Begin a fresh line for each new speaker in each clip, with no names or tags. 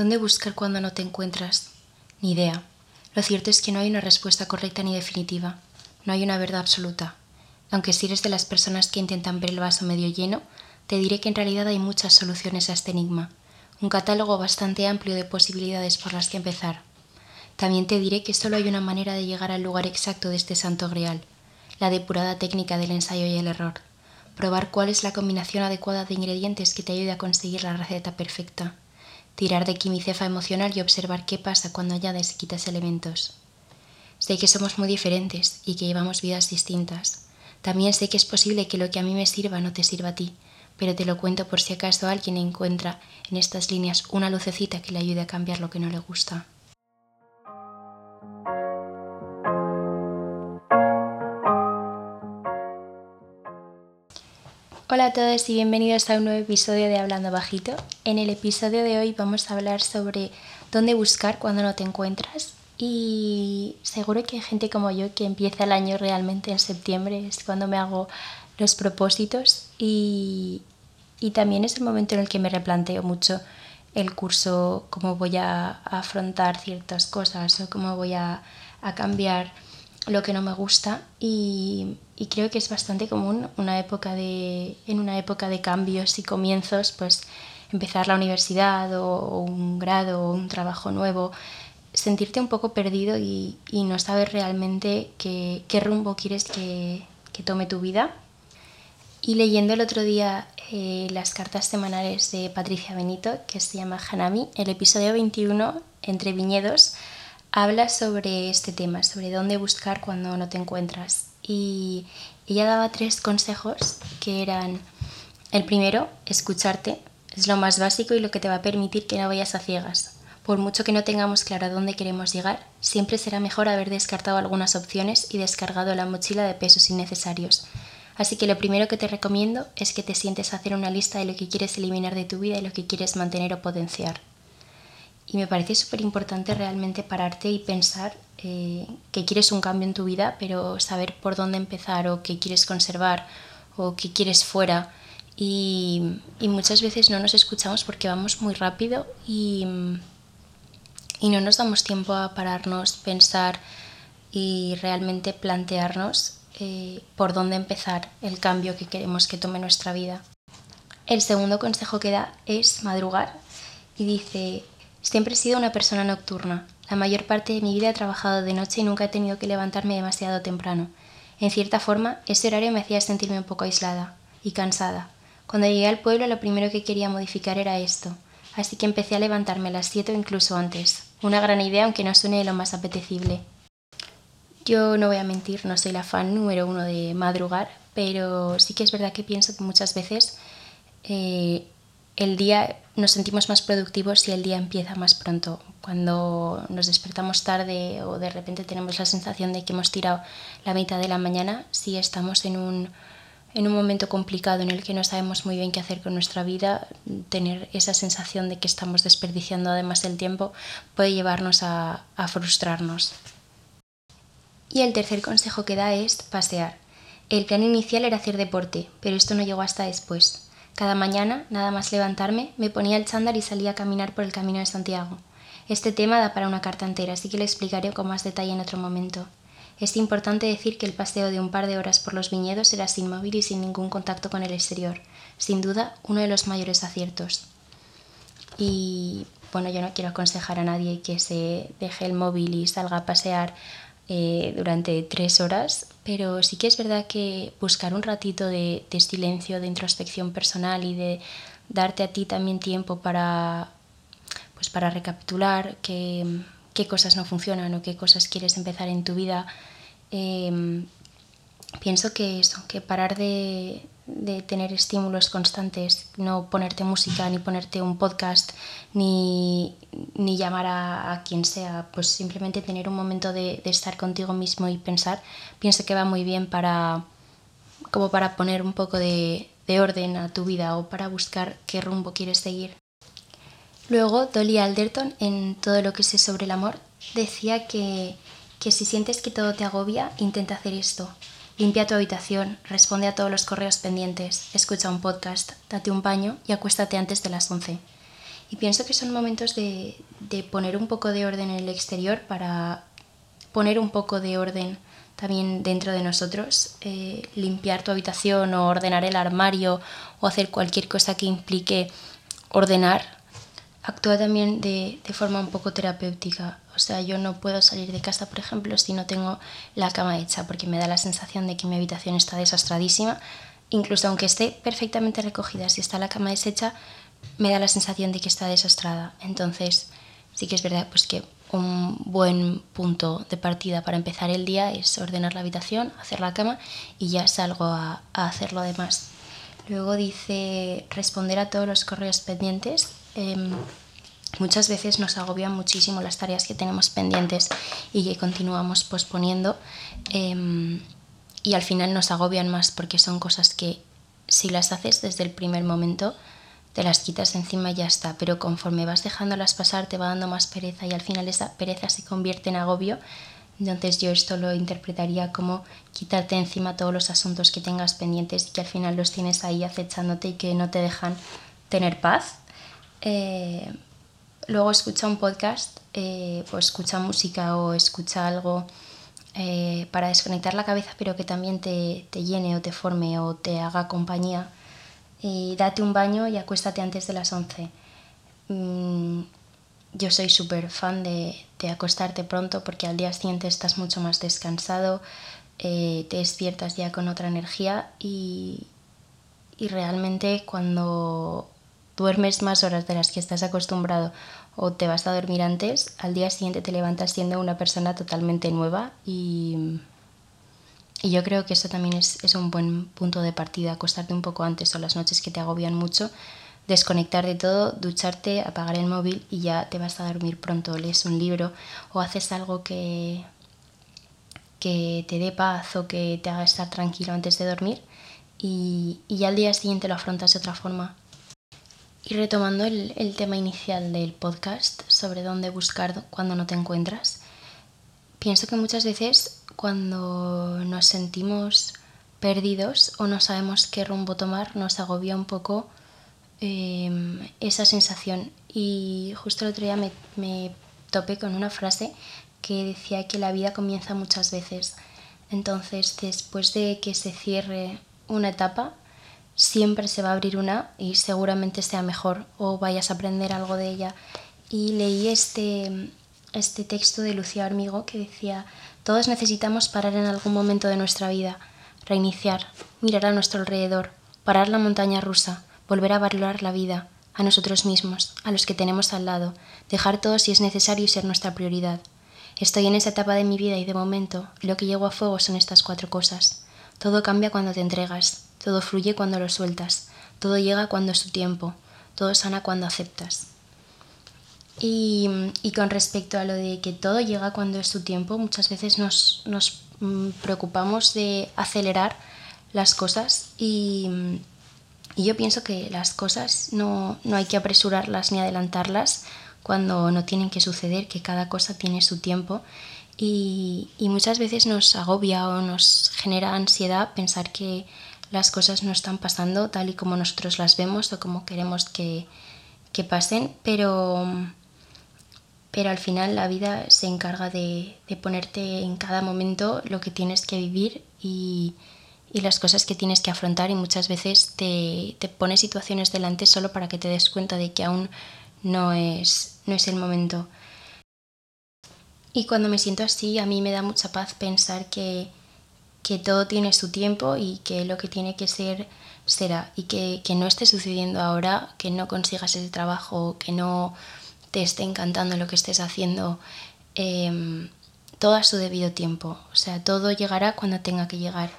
¿Dónde buscar cuando no te encuentras? Ni idea. Lo cierto es que no hay una respuesta correcta ni definitiva. No hay una verdad absoluta. Aunque si eres de las personas que intentan ver el vaso medio lleno, te diré que en realidad hay muchas soluciones a este enigma. Un catálogo bastante amplio de posibilidades por las que empezar. También te diré que solo hay una manera de llegar al lugar exacto de este santo grial, la depurada técnica del ensayo y el error. Probar cuál es la combinación adecuada de ingredientes que te ayude a conseguir la receta perfecta tirar de quimicefa emocional y observar qué pasa cuando añades y quitas elementos. Sé que somos muy diferentes y que llevamos vidas distintas. También sé que es posible que lo que a mí me sirva no te sirva a ti, pero te lo cuento por si acaso alguien encuentra en estas líneas una lucecita que le ayude a cambiar lo que no le gusta. Hola a todos y bienvenidos a un nuevo episodio de Hablando Bajito. En el episodio de hoy vamos a hablar sobre dónde buscar cuando no te encuentras y seguro que hay gente como yo que empieza el año realmente en septiembre, es cuando me hago los propósitos y, también es el momento en el que me replanteo mucho el curso, cómo voy a afrontar ciertas cosas o cómo voy a, a cambiar lo que no me gusta y, creo que es bastante común una época de, en una época de cambios y comienzos, pues empezar la universidad o, un grado o un trabajo nuevo, sentirte un poco perdido y, no saber realmente qué, rumbo quieres que, tome tu vida. Y leyendo el otro día eh, las cartas semanales de Patricia Benito, que se llama Hanami, el episodio 21, Entre Viñedos, habla sobre este tema, sobre dónde buscar cuando no te encuentras. Y ella daba tres consejos que eran, el primero, escucharte, es lo más básico y lo que te va a permitir que no vayas a ciegas. Por mucho que no tengamos claro a dónde queremos llegar, siempre será mejor haber descartado algunas opciones y descargado la mochila de pesos innecesarios. Así que lo primero que te recomiendo es que te sientes a hacer una lista de lo que quieres eliminar de tu vida y lo que quieres mantener o potenciar. Y me parece súper importante realmente pararte y pensar eh, que quieres un cambio en tu vida, pero saber por dónde empezar o qué quieres conservar o qué quieres fuera. Y, muchas veces no nos escuchamos porque vamos muy rápido y, y no nos damos tiempo a pararnos, pensar y realmente plantearnos eh, por dónde empezar el cambio que queremos que tome nuestra vida. El segundo consejo que da es madrugar y dice, Siempre he sido una persona nocturna. La mayor parte de mi vida he trabajado de noche y nunca he tenido que levantarme demasiado temprano. En cierta forma, ese horario me hacía sentirme un poco aislada y cansada. Cuando llegué al pueblo lo primero que quería modificar era esto, así que empecé a levantarme a las 7 o incluso antes. Una gran idea aunque no suene lo más apetecible. Yo no voy a mentir, no soy la fan número uno de madrugar, pero sí que es verdad que pienso que muchas veces eh, el día nos sentimos más productivos si el día empieza más pronto. Cuando nos despertamos tarde o de repente tenemos la sensación de que hemos tirado la mitad de la mañana, si estamos en un, en un momento complicado en el que no sabemos muy bien qué hacer con nuestra vida, tener esa sensación de que estamos desperdiciando además el tiempo puede llevarnos a, a frustrarnos. Y el tercer consejo que da es pasear. El plan inicial era hacer deporte, pero esto no llegó hasta después. Cada mañana, nada más levantarme, me ponía el chándal y salía a caminar por el camino de Santiago. Este tema da para una carta entera, así que lo explicaré con más detalle en otro momento. Es importante decir que el paseo de un par de horas por los viñedos era sin móvil y sin ningún contacto con el exterior. Sin duda, uno de los mayores aciertos. Y bueno, yo no quiero aconsejar a nadie que se deje el móvil y salga a pasear eh, durante tres horas, pero sí que es verdad que buscar un ratito de, silencio, de introspección personal y de darte a ti también tiempo para, pues para recapitular qué, cosas no funcionan o qué cosas quieres empezar en tu vida. Em, pienso que eso, que parar de, de tener estímulos constantes, no ponerte música, ni ponerte un podcast, ni, llamar a, quien sea, pues simplemente tener un momento de, estar contigo mismo y pensar, pienso que va muy bien para como para poner un poco de, de orden a tu vida o para buscar qué rumbo quieres seguir. Luego, Dolly Alderton, en todo lo que sé sobre el amor, decía que que si sientes que todo te agobia, intenta hacer esto. Limpia tu habitación, responde a todos los correos pendientes, escucha un podcast, date un baño y acuéstate antes de las 11. Y pienso que son momentos de, de poner un poco de orden en el exterior para poner un poco de orden también dentro de nosotros, eh, limpiar tu habitación o ordenar el armario o hacer cualquier cosa que implique ordenar, actúa también de, de, forma un poco terapéutica. O sea, yo no puedo salir de casa, por ejemplo, si no tengo la cama hecha, porque me da la sensación de que mi habitación está desastradísima. Incluso aunque esté perfectamente recogida, si está la cama deshecha, me da la sensación de que está desastrada. Entonces, sí que es verdad pues que un buen punto de partida para empezar el día es ordenar la habitación, hacer la cama y ya salgo a, a hacer lo demás. Luego dice responder a todos los correos pendientes. Eh, muchas veces nos agobian muchísimo las tareas que tenemos pendientes y que continuamos posponiendo eh, y al final nos agobian más porque son cosas que si las haces desde el primer momento te las quitas encima y ya está, pero conforme vas dejándolas pasar te va dando más pereza y al final esa pereza se convierte en agobio. Entonces yo esto lo interpretaría como quitarte encima todos los asuntos que tengas pendientes y que al final los tienes ahí acechándote y que no te dejan tener paz. Eh, luego escucha un podcast, eh, o escucha música o escucha algo eh, para desconectar la cabeza, pero que también te, te llene o te forme o te haga compañía y date un baño y acuéstate antes de las 11. Mm, yo soy súper fan de, de, acostarte pronto porque al día siguiente estás mucho más descansado, eh, te despiertas ya con otra energía y, y realmente cuando duermes más horas de las que estás acostumbrado o te vas a dormir antes, al día siguiente te levantas siendo una persona totalmente nueva y y yo creo que eso también es, es, un buen punto de partida, acostarte un poco antes o las noches que te agobian mucho, desconectar de todo, ducharte, apagar el móvil y ya te vas a dormir pronto, lees un libro o haces algo que, que te dé paz o que te haga estar tranquilo antes de dormir y, y ya al día siguiente lo afrontas de otra forma. Y retomando el, el tema inicial del podcast sobre dónde buscar cuando no te encuentras, pienso que muchas veces cuando nos sentimos perdidos o no sabemos qué rumbo tomar, nos agobia un poco eh, esa sensación. Y justo el otro día me, me topé con una frase que decía que la vida comienza muchas veces. Entonces, después de que se cierre una etapa, siempre se va a abrir una y seguramente sea mejor o vayas a aprender algo de ella. Y leí este, este texto de Lucía Hormigo que decía, todos necesitamos parar en algún momento de nuestra vida, reiniciar, mirar a nuestro alrededor, parar la montaña rusa, volver a valorar la vida, a nosotros mismos, a los que tenemos al lado, dejar todo si es necesario y ser nuestra prioridad. Estoy en esa etapa de mi vida y de momento lo que llego a fuego son estas cuatro cosas. Todo cambia cuando te entregas, todo fluye cuando lo sueltas, todo llega cuando es su tiempo, todo sana cuando aceptas. Y, y, con respecto a lo de que todo llega cuando es su tiempo, muchas veces nos, nos mm, preocupamos de acelerar las cosas y, y, yo pienso que las cosas no, no hay que apresurarlas ni adelantarlas cuando no tienen que suceder, que cada cosa tiene su tiempo. Y, y muchas veces nos agobia o nos genera ansiedad pensar que las cosas no están pasando tal y como nosotros las vemos o como queremos que, que pasen, pero pero al final la vida se encarga de, de, ponerte en cada momento lo que tienes que vivir y, y, las cosas que tienes que afrontar y muchas veces te, te pone situaciones delante solo para que te des cuenta de que aún no es, no es el momento. Y cuando me siento así, a mí me da mucha paz pensar que, que todo tiene su tiempo y que lo que tiene que ser será y que, que no esté sucediendo ahora, que no consigas ese trabajo, que no te esté encantando lo que estés haciendo, eh, todo a su debido tiempo. O sea, todo llegará cuando tenga que llegar.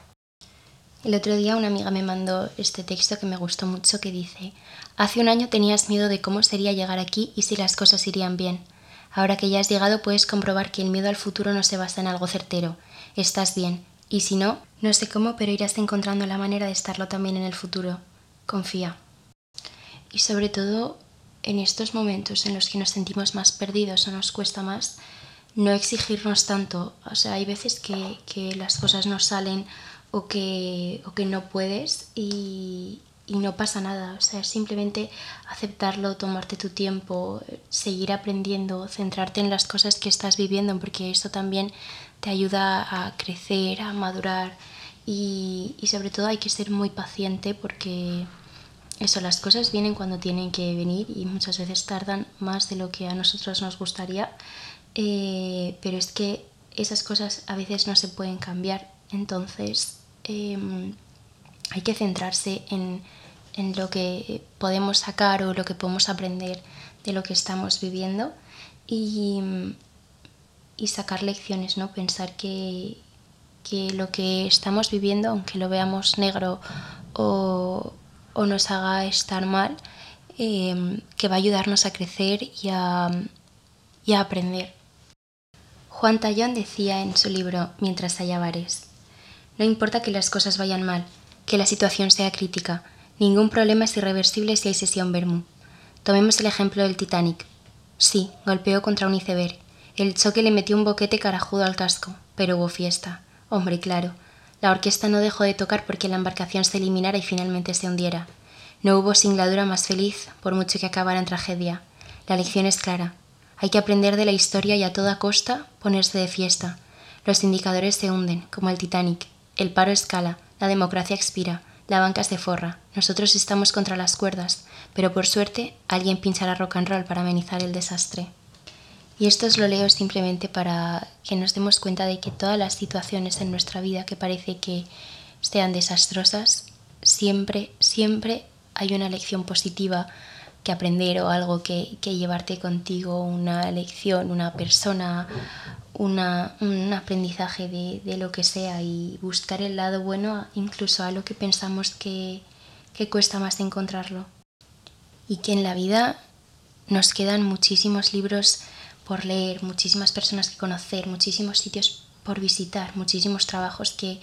El otro día una amiga me mandó este texto que me gustó mucho que dice, Hace un año tenías miedo de cómo sería llegar aquí y si las cosas irían bien. Ahora que ya has llegado puedes comprobar que el miedo al futuro no se basa en algo certero. Estás bien. Y si no, no sé cómo, pero irás encontrando la manera de estarlo también en el futuro. Confía. Y sobre todo, en estos momentos en los que nos sentimos más perdidos o nos cuesta más, no exigirnos tanto. O sea, hay veces que, las cosas no salen o que, o que no puedes y, y no pasa nada. O sea, simplemente aceptarlo, tomarte tu tiempo, seguir aprendiendo, centrarte en las cosas que estás viviendo, porque eso también te ayuda a crecer, a madurar. Y, y sobre todo hay que ser muy paciente porque eso, las cosas vienen cuando tienen que venir y muchas veces tardan más de lo que a nosotros nos gustaría, eh, pero es que esas cosas a veces no se pueden cambiar, entonces em, hay que centrarse en, en, lo que podemos sacar o lo que podemos aprender de lo que estamos viviendo y, y sacar lecciones, ¿no? Pensar que, que lo que estamos viviendo, aunque lo veamos negro o, o nos haga estar mal, em, que va a ayudarnos a crecer y a, y a aprender. Juan Tallón decía en su libro Mientras haya bares, no importa que las cosas vayan mal, que la situación sea crítica, ningún problema es irreversible si hay sesión Bermú. Tomemos el ejemplo del Titanic. Sí, golpeó contra un iceberg. El choque le metió un boquete carajudo al casco, pero hubo fiesta. Hombre, claro. La orquesta no dejó de tocar porque la embarcación se eliminara y finalmente se hundiera. No hubo singladura más feliz, por mucho que acabara en tragedia. La lección es clara. Hay que aprender de la historia y a toda costa ponerse de fiesta. Los indicadores se hunden, como el Titanic. El paro escala, la democracia expira, la banca se forra. Nosotros estamos contra las cuerdas, pero por suerte alguien pinchará rock and roll para amenizar el desastre. Y esto os lo leo simplemente para que nos demos cuenta de que todas las situaciones en nuestra vida que parece que sean desastrosas, siempre, siempre hay una lección positiva que aprender o algo que, llevarte contigo, una lección, una persona, una, un aprendizaje de, lo que sea y buscar el lado bueno incluso a lo que pensamos que, que cuesta más encontrarlo. Y que en la vida nos quedan muchísimos libros por leer, muchísimas personas que conocer, muchísimos sitios por visitar, muchísimos trabajos que,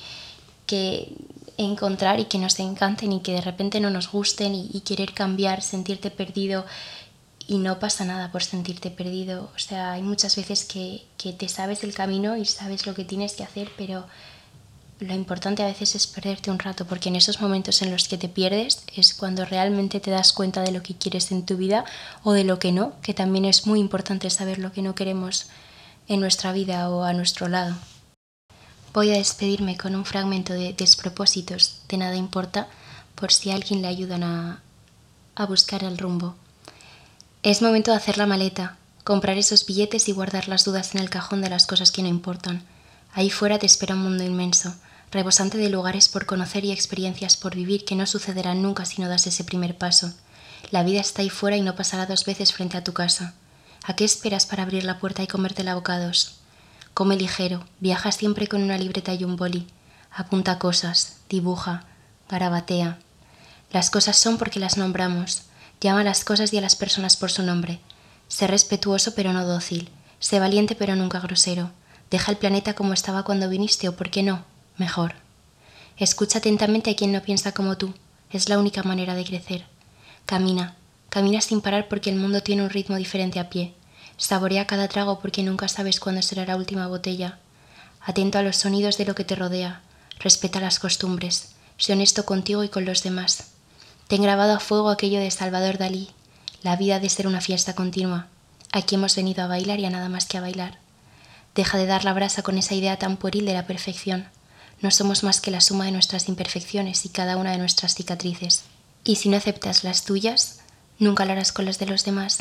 que encontrar y que nos encanten y que de repente no nos gusten y, querer cambiar, sentirte perdido y no pasa nada por sentirte perdido. O sea, hay muchas veces que, que te sabes el camino y sabes lo que tienes que hacer, pero lo importante a veces es perderte un rato, porque en esos momentos en los que te pierdes es cuando realmente te das cuenta de lo que quieres en tu vida o de lo que no, que también es muy importante saber lo que no queremos en nuestra vida o a nuestro lado. Voy a despedirme con un fragmento de Despropósitos de Nada Importa por si alguien le ayudan a, a buscar el rumbo. Es momento de hacer la maleta, comprar esos billetes y guardar las dudas en el cajón de las cosas que no importan. Ahí fuera te espera un mundo inmenso, rebosante de lugares por conocer y experiencias por vivir que no sucederán nunca si no das ese primer paso. La vida está ahí fuera y no pasará dos veces frente a tu casa. ¿A qué esperas para abrir la puerta y comértela a bocados? Come ligero, viaja siempre con una libreta y un boli. Apunta cosas, dibuja, garabatea. Las cosas son porque las nombramos. Llama a las cosas y a las personas por su nombre. Sé respetuoso pero no dócil. Sé valiente pero nunca grosero. Deja el planeta como estaba cuando viniste o, por qué no, mejor. Escucha atentamente a quien no piensa como tú. Es la única manera de crecer. Camina, camina sin parar porque el mundo tiene un ritmo diferente a pie. Saborea cada trago porque nunca sabes cuándo será la última botella. Atento a los sonidos de lo que te rodea. Respeta las costumbres. Sé honesto contigo y con los demás. Ten grabado a fuego aquello de Salvador Dalí. La vida de ser una fiesta continua. Aquí hemos venido a bailar y a nada más que a bailar. Deja de dar la brasa con esa idea tan pueril de la perfección. No somos más que la suma de nuestras imperfecciones y cada una de nuestras cicatrices. Y si no aceptas las tuyas, nunca lo harás con las de los demás.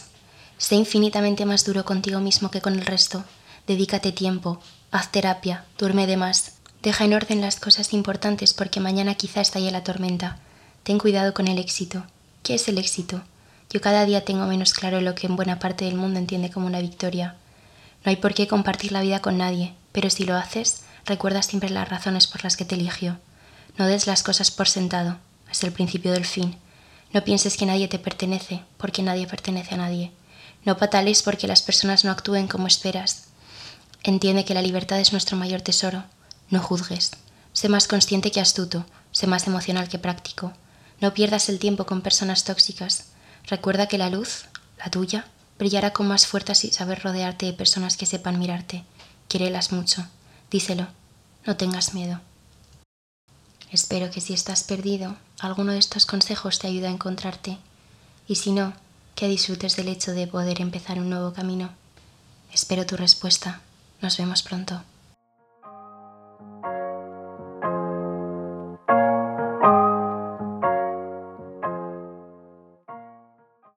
Sé infinitamente más duro contigo mismo que con el resto. Dedícate tiempo, haz terapia, duerme de más. Deja en orden las cosas importantes porque mañana quizá estalle la tormenta. Ten cuidado con el éxito. ¿Qué es el éxito? Yo cada día tengo menos claro lo que en buena parte del mundo entiende como una victoria. No hay por qué compartir la vida con nadie, pero si lo haces, recuerda siempre las razones por las que te eligió. No des las cosas por sentado, es el principio del fin. No pienses que nadie te pertenece, porque nadie pertenece a nadie. No patales porque las personas no actúen como esperas. Entiende que la libertad es nuestro mayor tesoro. No juzgues. Sé más consciente que astuto. Sé más emocional que práctico. No pierdas el tiempo con personas tóxicas. Recuerda que la luz, la tuya, brillará con más fuerza si sabes rodearte de personas que sepan mirarte. Quiérelas mucho. Díselo. No tengas miedo. Espero que si estás perdido, alguno de estos consejos te ayude a encontrarte. Y si no, que disfrutes del hecho de poder empezar un nuevo camino. Espero tu respuesta. Nos vemos pronto.